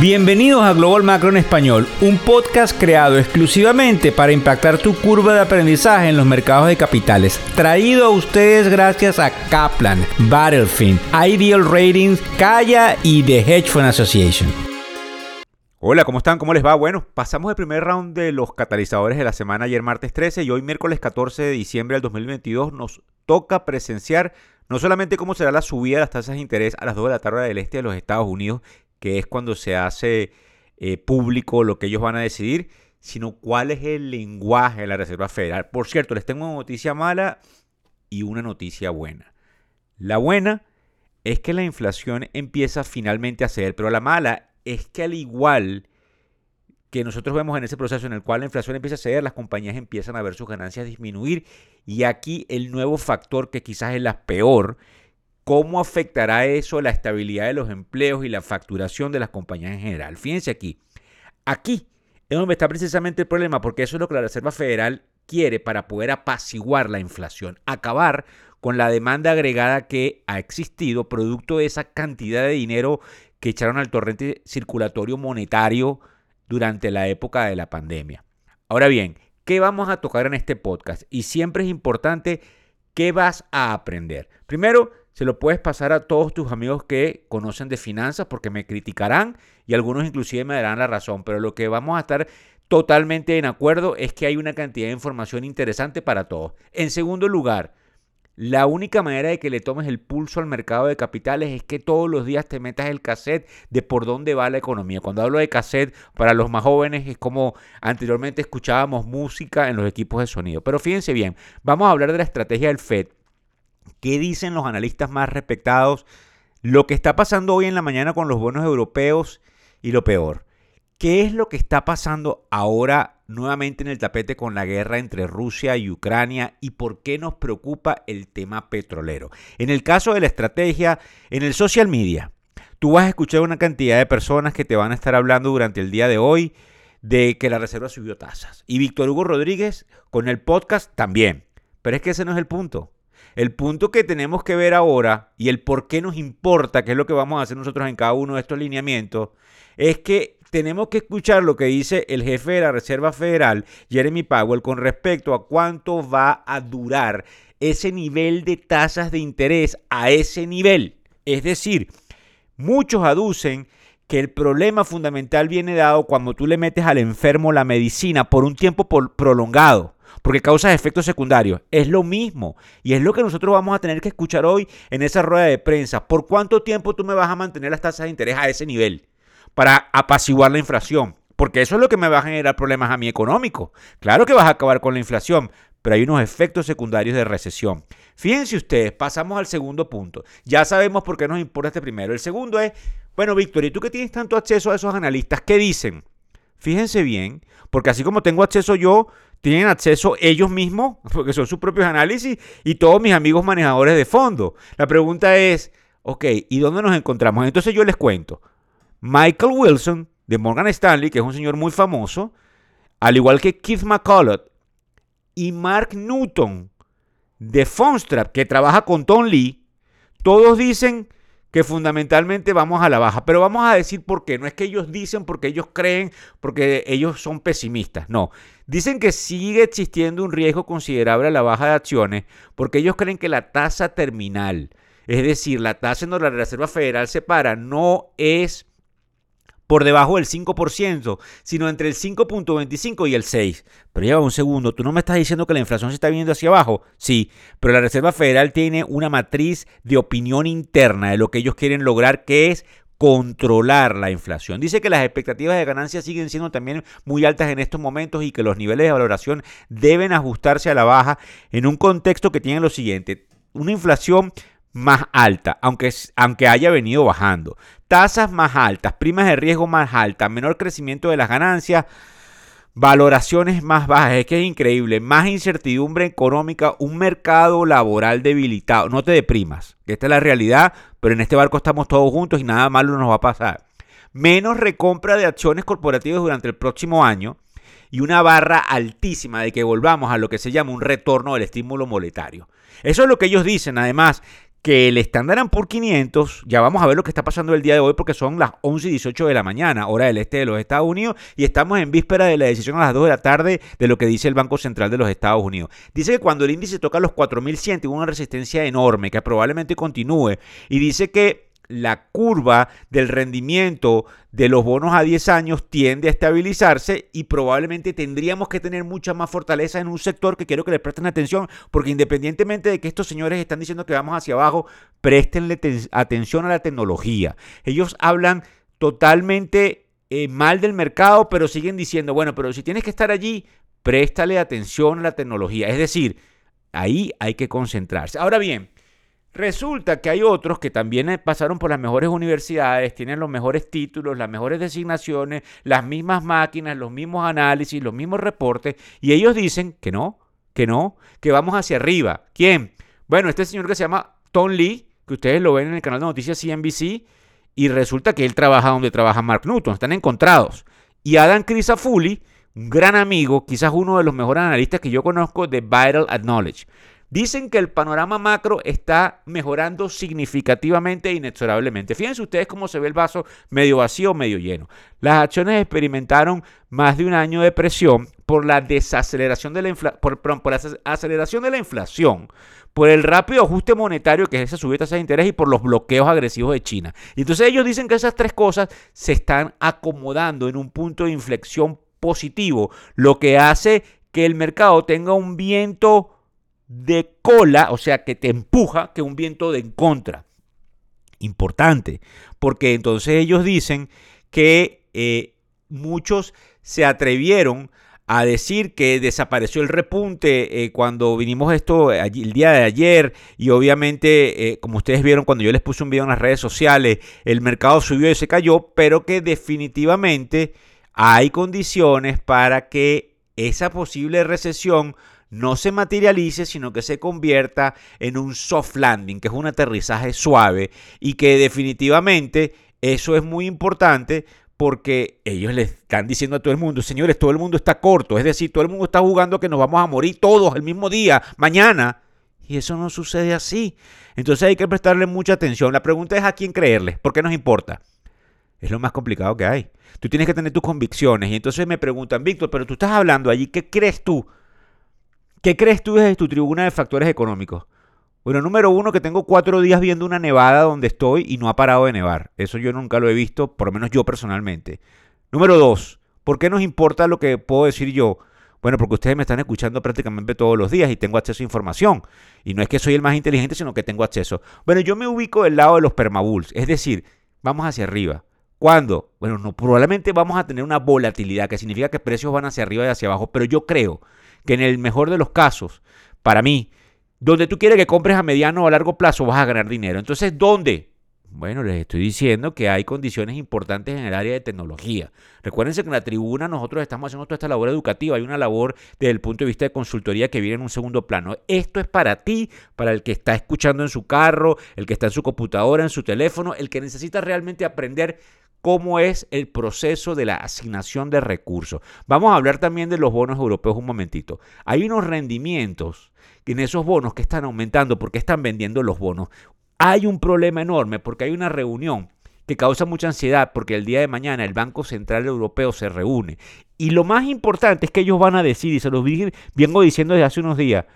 Bienvenidos a Global Macro en Español, un podcast creado exclusivamente para impactar tu curva de aprendizaje en los mercados de capitales. Traído a ustedes gracias a Kaplan, Battlefield, Ideal Ratings, Kaya y The Hedge Fund Association. Hola, ¿cómo están? ¿Cómo les va? Bueno, pasamos el primer round de los catalizadores de la semana ayer martes 13 y hoy miércoles 14 de diciembre del 2022 nos toca presenciar no solamente cómo será la subida de las tasas de interés a las 2 de la tarde del este de los Estados Unidos, que es cuando se hace eh, público lo que ellos van a decidir, sino cuál es el lenguaje de la Reserva Federal. Por cierto, les tengo una noticia mala y una noticia buena. La buena es que la inflación empieza finalmente a ceder, pero la mala es que al igual que nosotros vemos en ese proceso en el cual la inflación empieza a ceder, las compañías empiezan a ver sus ganancias disminuir y aquí el nuevo factor que quizás es la peor ¿Cómo afectará eso la estabilidad de los empleos y la facturación de las compañías en general? Fíjense aquí. Aquí es donde está precisamente el problema, porque eso es lo que la Reserva Federal quiere para poder apaciguar la inflación, acabar con la demanda agregada que ha existido producto de esa cantidad de dinero que echaron al torrente circulatorio monetario durante la época de la pandemia. Ahora bien, ¿qué vamos a tocar en este podcast? Y siempre es importante qué vas a aprender. Primero, se lo puedes pasar a todos tus amigos que conocen de finanzas porque me criticarán y algunos inclusive me darán la razón, pero lo que vamos a estar totalmente en acuerdo es que hay una cantidad de información interesante para todos. En segundo lugar, la única manera de que le tomes el pulso al mercado de capitales es que todos los días te metas el cassette de por dónde va la economía. Cuando hablo de cassette, para los más jóvenes es como anteriormente escuchábamos música en los equipos de sonido. Pero fíjense bien, vamos a hablar de la estrategia del FED ¿Qué dicen los analistas más respetados? Lo que está pasando hoy en la mañana con los bonos europeos y lo peor. ¿Qué es lo que está pasando ahora nuevamente en el tapete con la guerra entre Rusia y Ucrania y por qué nos preocupa el tema petrolero? En el caso de la estrategia, en el social media, tú vas a escuchar una cantidad de personas que te van a estar hablando durante el día de hoy de que la reserva subió tasas. Y Víctor Hugo Rodríguez con el podcast también. Pero es que ese no es el punto. El punto que tenemos que ver ahora y el por qué nos importa, que es lo que vamos a hacer nosotros en cada uno de estos lineamientos, es que tenemos que escuchar lo que dice el jefe de la Reserva Federal, Jeremy Powell, con respecto a cuánto va a durar ese nivel de tasas de interés a ese nivel. Es decir, muchos aducen que el problema fundamental viene dado cuando tú le metes al enfermo la medicina por un tiempo prolongado porque causa efectos secundarios. Es lo mismo. Y es lo que nosotros vamos a tener que escuchar hoy en esa rueda de prensa. ¿Por cuánto tiempo tú me vas a mantener las tasas de interés a ese nivel? Para apaciguar la inflación. Porque eso es lo que me va a generar problemas a mí económicos. Claro que vas a acabar con la inflación, pero hay unos efectos secundarios de recesión. Fíjense ustedes, pasamos al segundo punto. Ya sabemos por qué nos importa este primero. El segundo es, bueno, Víctor, ¿y tú que tienes tanto acceso a esos analistas? ¿Qué dicen? Fíjense bien, porque así como tengo acceso yo, tienen acceso ellos mismos, porque son sus propios análisis, y todos mis amigos manejadores de fondo. La pregunta es, ok, ¿y dónde nos encontramos? Entonces yo les cuento. Michael Wilson, de Morgan Stanley, que es un señor muy famoso, al igual que Keith McCullough, y Mark Newton, de Fonstrap, que trabaja con Tom Lee, todos dicen que fundamentalmente vamos a la baja. Pero vamos a decir por qué. No es que ellos dicen porque ellos creen, porque ellos son pesimistas. No. Dicen que sigue existiendo un riesgo considerable a la baja de acciones porque ellos creen que la tasa terminal, es decir, la tasa en donde la Reserva Federal se para, no es por debajo del 5%, sino entre el 5.25 y el 6. Pero lleva un segundo, tú no me estás diciendo que la inflación se está viendo hacia abajo. Sí, pero la Reserva Federal tiene una matriz de opinión interna de lo que ellos quieren lograr, que es controlar la inflación. Dice que las expectativas de ganancia siguen siendo también muy altas en estos momentos y que los niveles de valoración deben ajustarse a la baja en un contexto que tiene lo siguiente, una inflación más alta, aunque, aunque haya venido bajando. Tasas más altas, primas de riesgo más altas, menor crecimiento de las ganancias, valoraciones más bajas. Es que es increíble. Más incertidumbre económica, un mercado laboral debilitado. No te deprimas, esta es la realidad, pero en este barco estamos todos juntos y nada malo nos va a pasar. Menos recompra de acciones corporativas durante el próximo año y una barra altísima de que volvamos a lo que se llama un retorno del estímulo monetario. Eso es lo que ellos dicen. Además, que el Standard Poor's 500, ya vamos a ver lo que está pasando el día de hoy porque son las 11 y 18 de la mañana, hora del este de los Estados Unidos, y estamos en víspera de la decisión a las 2 de la tarde de lo que dice el Banco Central de los Estados Unidos. Dice que cuando el índice toca los 4100 tiene una resistencia enorme que probablemente continúe y dice que la curva del rendimiento de los bonos a 10 años tiende a estabilizarse y probablemente tendríamos que tener mucha más fortaleza en un sector que quiero que le presten atención, porque independientemente de que estos señores están diciendo que vamos hacia abajo, prestenle atención a la tecnología. Ellos hablan totalmente eh, mal del mercado, pero siguen diciendo, bueno, pero si tienes que estar allí, préstale atención a la tecnología. Es decir, ahí hay que concentrarse. Ahora bien, Resulta que hay otros que también eh, pasaron por las mejores universidades, tienen los mejores títulos, las mejores designaciones, las mismas máquinas, los mismos análisis, los mismos reportes, y ellos dicen que no, que no, que vamos hacia arriba. ¿Quién? Bueno, este señor que se llama Tom Lee, que ustedes lo ven en el canal de noticias CNBC, y resulta que él trabaja donde trabaja Mark Newton, están encontrados. Y Adam Crisafulli, un gran amigo, quizás uno de los mejores analistas que yo conozco de Vital Knowledge. Dicen que el panorama macro está mejorando significativamente e inexorablemente. Fíjense ustedes cómo se ve el vaso medio vacío, medio lleno. Las acciones experimentaron más de un año de presión por la desaceleración de la, por, la aceleración de la inflación, por el rápido ajuste monetario que es esa subida de tasas de interés y por los bloqueos agresivos de China. Y entonces ellos dicen que esas tres cosas se están acomodando en un punto de inflexión positivo, lo que hace que el mercado tenga un viento de cola, o sea, que te empuja, que un viento de en contra. Importante, porque entonces ellos dicen que eh, muchos se atrevieron a decir que desapareció el repunte eh, cuando vinimos esto el día de ayer y obviamente eh, como ustedes vieron cuando yo les puse un video en las redes sociales el mercado subió y se cayó pero que definitivamente hay condiciones para que esa posible recesión no se materialice, sino que se convierta en un soft landing, que es un aterrizaje suave y que definitivamente eso es muy importante porque ellos le están diciendo a todo el mundo, señores, todo el mundo está corto, es decir, todo el mundo está jugando que nos vamos a morir todos el mismo día, mañana. Y eso no sucede así. Entonces hay que prestarle mucha atención. La pregunta es a quién creerle, ¿por qué nos importa? Es lo más complicado que hay. Tú tienes que tener tus convicciones. Y entonces me preguntan, Víctor, pero tú estás hablando allí, ¿qué crees tú? ¿Qué crees tú desde tu tribuna de factores económicos? Bueno, número uno, que tengo cuatro días viendo una nevada donde estoy y no ha parado de nevar. Eso yo nunca lo he visto, por lo menos yo personalmente. Número dos, ¿por qué nos importa lo que puedo decir yo? Bueno, porque ustedes me están escuchando prácticamente todos los días y tengo acceso a información. Y no es que soy el más inteligente, sino que tengo acceso. Bueno, yo me ubico del lado de los permabulls, es decir, vamos hacia arriba. ¿Cuándo? Bueno, no, probablemente vamos a tener una volatilidad, que significa que precios van hacia arriba y hacia abajo, pero yo creo que en el mejor de los casos, para mí, donde tú quieres que compres a mediano o a largo plazo, vas a ganar dinero. Entonces, ¿dónde? Bueno, les estoy diciendo que hay condiciones importantes en el área de tecnología. Recuérdense que en la tribuna nosotros estamos haciendo toda esta labor educativa. Hay una labor desde el punto de vista de consultoría que viene en un segundo plano. Esto es para ti, para el que está escuchando en su carro, el que está en su computadora, en su teléfono, el que necesita realmente aprender cómo es el proceso de la asignación de recursos. Vamos a hablar también de los bonos europeos un momentito. Hay unos rendimientos en esos bonos que están aumentando porque están vendiendo los bonos. Hay un problema enorme porque hay una reunión que causa mucha ansiedad porque el día de mañana el Banco Central Europeo se reúne. Y lo más importante es que ellos van a decir, y se los vengo diciendo desde hace unos días,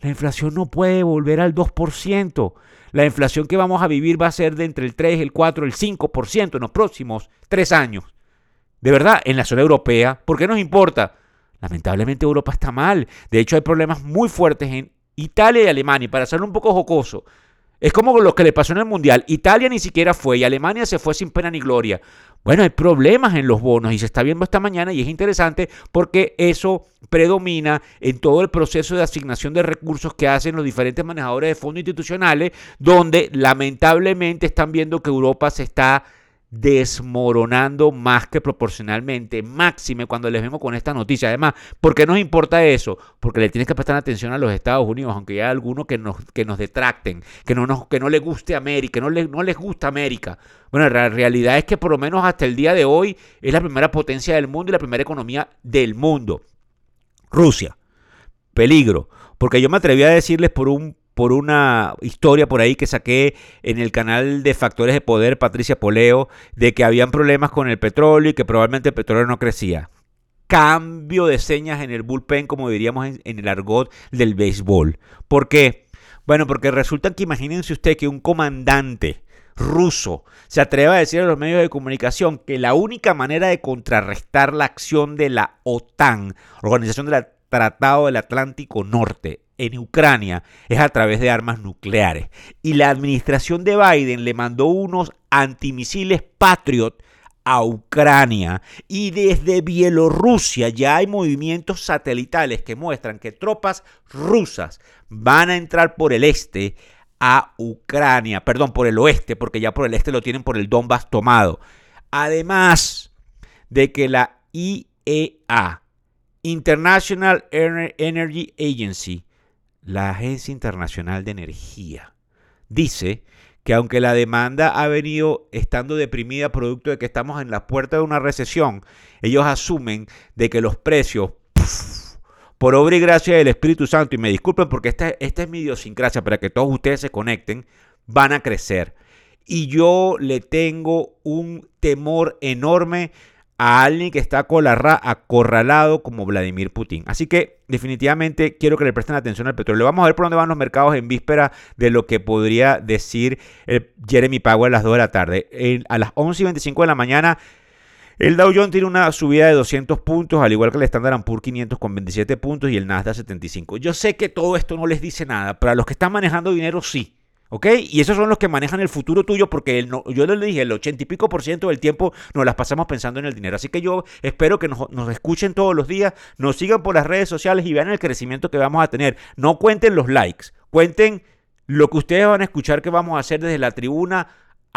la inflación no puede volver al 2%. La inflación que vamos a vivir va a ser de entre el 3, el 4, el 5% en los próximos tres años. De verdad, en la zona europea, ¿por qué nos importa? Lamentablemente Europa está mal. De hecho, hay problemas muy fuertes en Italia y Alemania. Y para hacerlo un poco jocoso, es como lo que le pasó en el Mundial. Italia ni siquiera fue y Alemania se fue sin pena ni gloria. Bueno, hay problemas en los bonos y se está viendo esta mañana y es interesante porque eso predomina en todo el proceso de asignación de recursos que hacen los diferentes manejadores de fondos institucionales, donde lamentablemente están viendo que Europa se está desmoronando más que proporcionalmente, máxime cuando les vemos con esta noticia. Además, ¿por qué nos importa eso? Porque le tienes que prestar atención a los Estados Unidos, aunque haya algunos que nos, que nos detracten, que no, nos, que no les guste América, no, no les gusta América. Bueno, la realidad es que por lo menos hasta el día de hoy es la primera potencia del mundo y la primera economía del mundo. Rusia, peligro, porque yo me atreví a decirles por un por una historia por ahí que saqué en el canal de Factores de Poder, Patricia Poleo, de que habían problemas con el petróleo y que probablemente el petróleo no crecía. Cambio de señas en el bullpen, como diríamos en, el argot del béisbol. ¿Por qué? Bueno, porque resulta que imagínense usted que un comandante ruso se atreve a decir a los medios de comunicación que la única manera de contrarrestar la acción de la OTAN, Organización del Tratado del Atlántico Norte, en Ucrania es a través de armas nucleares. Y la administración de Biden le mandó unos antimisiles Patriot a Ucrania. Y desde Bielorrusia ya hay movimientos satelitales que muestran que tropas rusas van a entrar por el este a Ucrania, perdón, por el oeste, porque ya por el este lo tienen por el Donbass tomado. Además de que la IEA, International Energy Agency, la Agencia Internacional de Energía, dice que aunque la demanda ha venido estando deprimida producto de que estamos en la puerta de una recesión, ellos asumen de que los precios por obra y gracia del Espíritu Santo, y me disculpen porque esta, esta es mi idiosincrasia para que todos ustedes se conecten, van a crecer. Y yo le tengo un temor enorme a alguien que está acorralado como Vladimir Putin. Así que definitivamente quiero que le presten atención al petróleo. Vamos a ver por dónde van los mercados en víspera de lo que podría decir Jeremy Powell a las 2 de la tarde. a las 11 y 25 de la mañana el Dow Jones tiene una subida de 200 puntos, al igual que el Standard Poor's 500 con 27 puntos y el Nasdaq 75. Yo sé que todo esto no les dice nada, pero a los que están manejando dinero sí. ¿Ok? Y esos son los que manejan el futuro tuyo porque el, yo les dije, el 80 y pico por ciento del tiempo nos las pasamos pensando en el dinero. Así que yo espero que nos, nos, escuchen todos los días, nos sigan por las redes sociales y vean el crecimiento que vamos a tener. No cuenten los likes, cuenten lo que ustedes van a escuchar que vamos a hacer desde la tribuna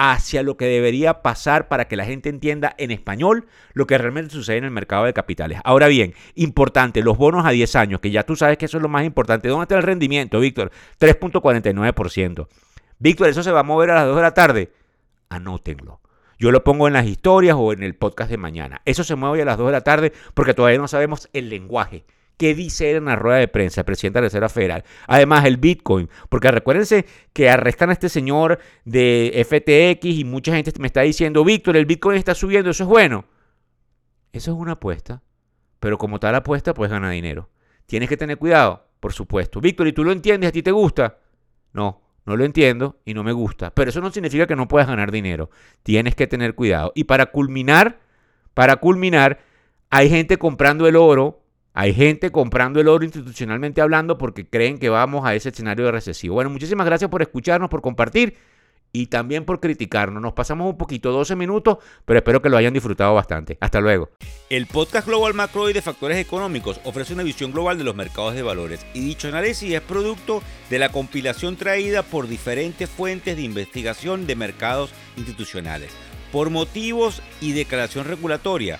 hacia lo que debería pasar para que la gente entienda en español lo que realmente sucede en el mercado de capitales. Ahora bien, importante, los bonos a 10 años, que ya tú sabes que eso es lo más importante. ¿Dónde está el rendimiento, Víctor? 3.49%. Víctor, eso se va a mover a las 2 de la tarde. Anótenlo. Yo lo pongo en las historias o en el podcast de mañana. Eso se mueve a las 2 de la tarde porque todavía no sabemos el lenguaje qué dice en la rueda de prensa el presidente de la Reserva Federal. Además, el Bitcoin, porque recuérdense que arrestan a este señor de FTX y mucha gente me está diciendo, Víctor, el Bitcoin está subiendo, eso es bueno. Eso es una apuesta, pero como tal apuesta, pues gana dinero. Tienes que tener cuidado, por supuesto. Víctor, ¿y tú lo entiendes? ¿A ti te gusta? No, no lo entiendo y no me gusta. Pero eso no significa que no puedas ganar dinero. Tienes que tener cuidado. Y para culminar, para culminar, hay gente comprando el oro hay gente comprando el oro institucionalmente hablando porque creen que vamos a ese escenario de recesivo. Bueno, muchísimas gracias por escucharnos, por compartir y también por criticarnos. Nos pasamos un poquito, 12 minutos, pero espero que lo hayan disfrutado bastante. Hasta luego. El podcast Global Macro y de Factores Económicos ofrece una visión global de los mercados de valores y dicho análisis es producto de la compilación traída por diferentes fuentes de investigación de mercados institucionales. Por motivos y declaración regulatoria